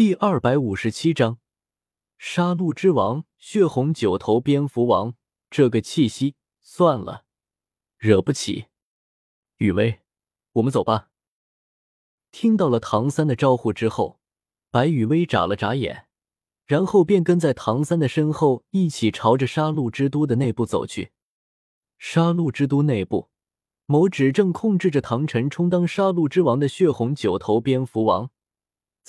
第二百五十七章，杀戮之王血红九头蝙蝠王，这个气息算了，惹不起。雨薇，我们走吧。听到了唐三的招呼之后，白雨薇眨了眨眼，然后便跟在唐三的身后，一起朝着杀戮之都的内部走去。杀戮之都内部，某指正控制着唐晨充当杀戮之王的血红九头蝙蝠王。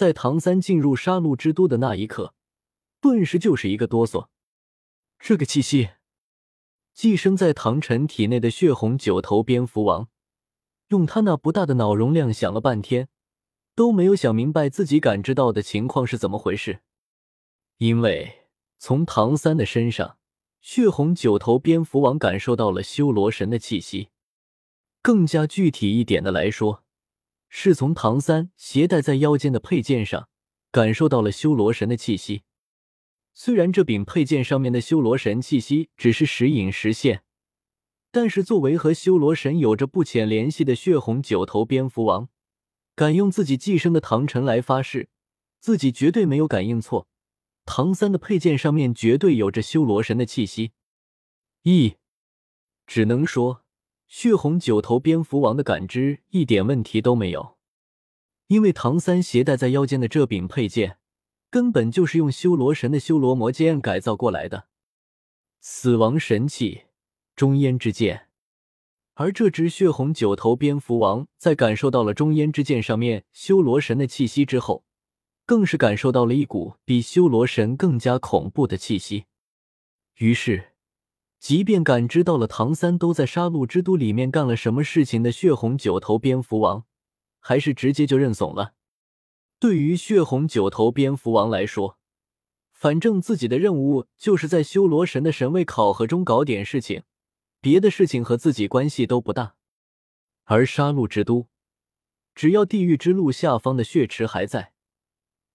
在唐三进入杀戮之都的那一刻，顿时就是一个哆嗦。这个气息，寄生在唐晨体内的血红九头蝙蝠王，用他那不大的脑容量想了半天，都没有想明白自己感知到的情况是怎么回事。因为从唐三的身上，血红九头蝙蝠王感受到了修罗神的气息。更加具体一点的来说。是从唐三携带在腰间的佩剑上感受到了修罗神的气息。虽然这柄佩剑上面的修罗神气息只是时隐时现，但是作为和修罗神有着不浅联系的血红九头蝙蝠王，敢用自己寄生的唐晨来发誓，自己绝对没有感应错。唐三的佩剑上面绝对有着修罗神的气息。一，只能说。血红九头蝙蝠王的感知一点问题都没有，因为唐三携带在腰间的这柄佩剑，根本就是用修罗神的修罗魔剑改造过来的死亡神器中烟之剑。而这只血红九头蝙蝠王在感受到了中烟之剑上面修罗神的气息之后，更是感受到了一股比修罗神更加恐怖的气息，于是。即便感知到了唐三都在杀戮之都里面干了什么事情的血红九头蝙蝠王，还是直接就认怂了。对于血红九头蝙蝠王来说，反正自己的任务就是在修罗神的神位考核中搞点事情，别的事情和自己关系都不大。而杀戮之都，只要地狱之路下方的血池还在。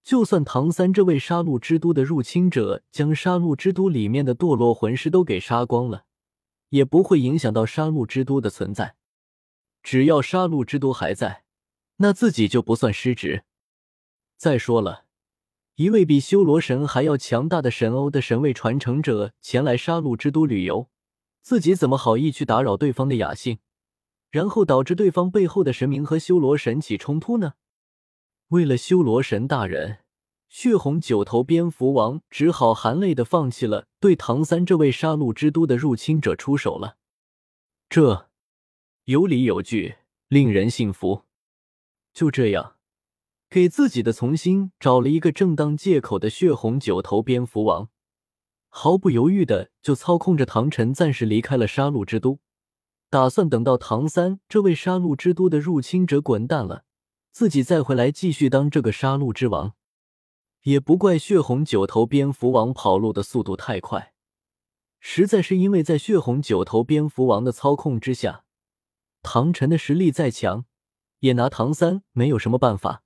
就算唐三这位杀戮之都的入侵者将杀戮之都里面的堕落魂师都给杀光了，也不会影响到杀戮之都的存在。只要杀戮之都还在，那自己就不算失职。再说了，一位比修罗神还要强大的神欧的神位传承者前来杀戮之都旅游，自己怎么好意去打扰对方的雅兴，然后导致对方背后的神明和修罗神起冲突呢？为了修罗神大人，血红九头蝙蝠王只好含泪的放弃了对唐三这位杀戮之都的入侵者出手了。这有理有据，令人信服。就这样，给自己的从心找了一个正当借口的血红九头蝙蝠王，毫不犹豫的就操控着唐晨暂时离开了杀戮之都，打算等到唐三这位杀戮之都的入侵者滚蛋了。自己再回来继续当这个杀戮之王，也不怪血红九头蝙蝠王跑路的速度太快，实在是因为在血红九头蝙蝠王的操控之下，唐晨的实力再强，也拿唐三没有什么办法。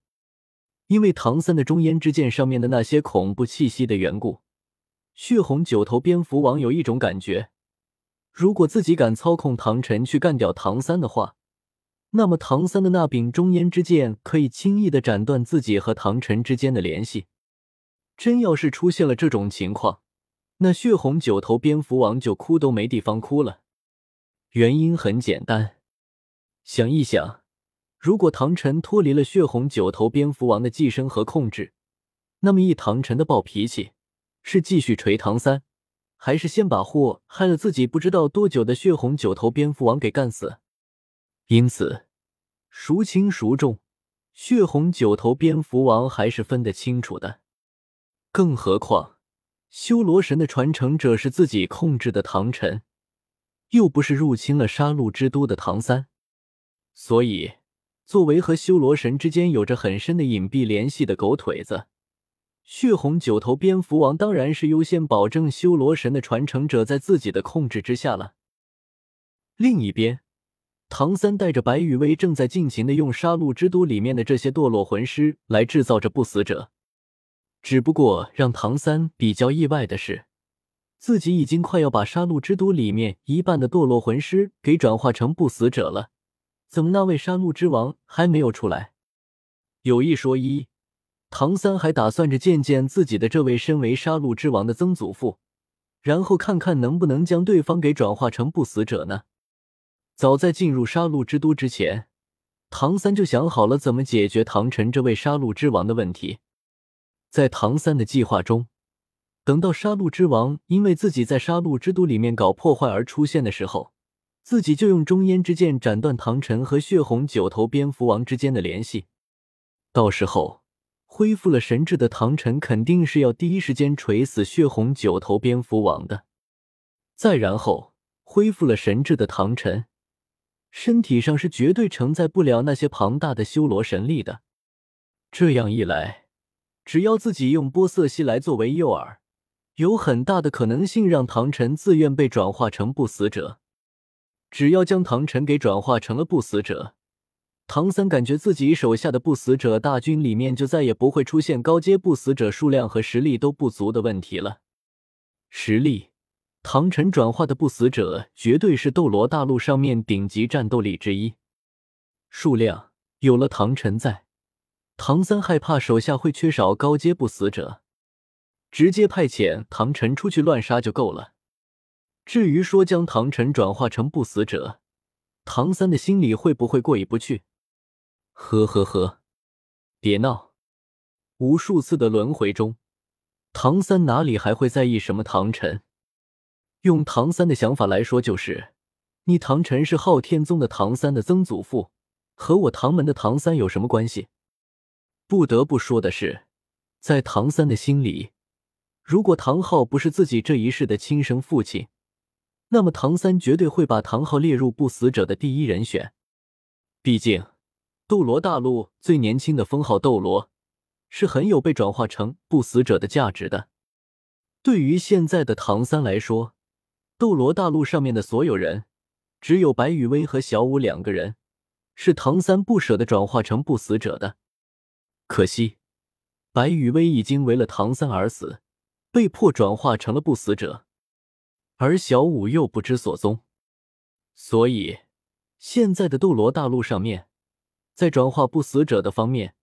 因为唐三的中烟之剑上面的那些恐怖气息的缘故，血红九头蝙蝠王有一种感觉，如果自己敢操控唐晨去干掉唐三的话。那么，唐三的那柄中烟之剑可以轻易的斩断自己和唐晨之间的联系。真要是出现了这种情况，那血红九头蝙蝠王就哭都没地方哭了。原因很简单，想一想，如果唐晨脱离了血红九头蝙蝠王的寄生和控制，那么以唐晨的暴脾气，是继续锤唐三，还是先把祸害了自己不知道多久的血红九头蝙蝠王给干死？因此，孰轻孰重，血红九头蝙蝠王还是分得清楚的。更何况，修罗神的传承者是自己控制的唐晨，又不是入侵了杀戮之都的唐三。所以，作为和修罗神之间有着很深的隐蔽联系的狗腿子，血红九头蝙蝠王当然是优先保证修罗神的传承者在自己的控制之下了。另一边。唐三带着白羽薇正在尽情的用杀戮之都里面的这些堕落魂师来制造着不死者，只不过让唐三比较意外的是，自己已经快要把杀戮之都里面一半的堕落魂师给转化成不死者了，怎么那位杀戮之王还没有出来？有一说一，唐三还打算着见见自己的这位身为杀戮之王的曾祖父，然后看看能不能将对方给转化成不死者呢。早在进入杀戮之都之前，唐三就想好了怎么解决唐晨这位杀戮之王的问题。在唐三的计划中，等到杀戮之王因为自己在杀戮之都里面搞破坏而出现的时候，自己就用中烟之剑斩断唐晨和血红九头蝙蝠王之间的联系。到时候，恢复了神智的唐晨肯定是要第一时间锤死血红九头蝙蝠王的。再然后，恢复了神智的唐晨，身体上是绝对承载不了那些庞大的修罗神力的。这样一来，只要自己用波色系来作为诱饵，有很大的可能性让唐晨自愿被转化成不死者。只要将唐晨给转化成了不死者，唐三感觉自己手下的不死者大军里面就再也不会出现高阶不死者数量和实力都不足的问题了。实力，唐晨转化的不死者绝对是斗罗大陆上面顶级战斗力之一。数量，有了唐晨在。唐三害怕手下会缺少高阶不死者，直接派遣唐晨出去乱杀就够了。至于说将唐晨转化成不死者，唐三的心里会不会过意不去？呵呵呵，别闹！无数次的轮回中，唐三哪里还会在意什么唐晨？用唐三的想法来说，就是你唐晨是昊天宗的唐三的曾祖父，和我唐门的唐三有什么关系？不得不说的是，在唐三的心里，如果唐昊不是自己这一世的亲生父亲，那么唐三绝对会把唐昊列入不死者的第一人选。毕竟，斗罗大陆最年轻的封号斗罗，是很有被转化成不死者的价值的。对于现在的唐三来说，斗罗大陆上面的所有人，只有白羽薇和小舞两个人，是唐三不舍得转化成不死者的。可惜，白羽薇已经为了唐三而死，被迫转化成了不死者，而小舞又不知所踪，所以现在的斗罗大陆上面，在转化不死者的方面，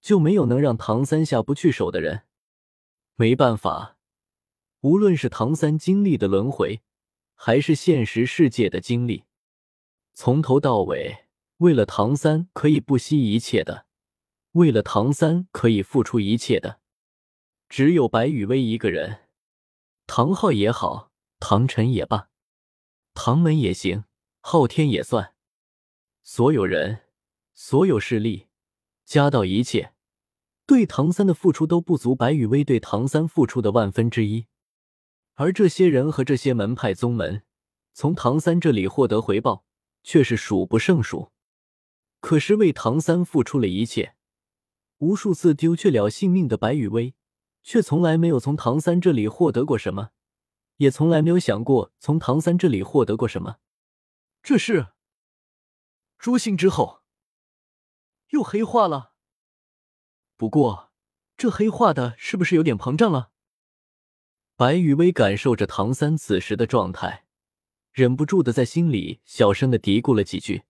就没有能让唐三下不去手的人。没办法，无论是唐三经历的轮回，还是现实世界的经历，从头到尾，为了唐三可以不惜一切的。为了唐三可以付出一切的，只有白羽薇一个人。唐昊也好，唐晨也罢，唐门也行，昊天也算，所有人、所有势力加到一切，对唐三的付出都不足白羽薇对唐三付出的万分之一。而这些人和这些门派宗门，从唐三这里获得回报却是数不胜数。可是为唐三付出了一切。无数次丢却了性命的白羽薇，却从来没有从唐三这里获得过什么，也从来没有想过从唐三这里获得过什么。这是诛心之后又黑化了。不过，这黑化的是不是有点膨胀了？白羽薇感受着唐三此时的状态，忍不住的在心里小声的嘀咕了几句。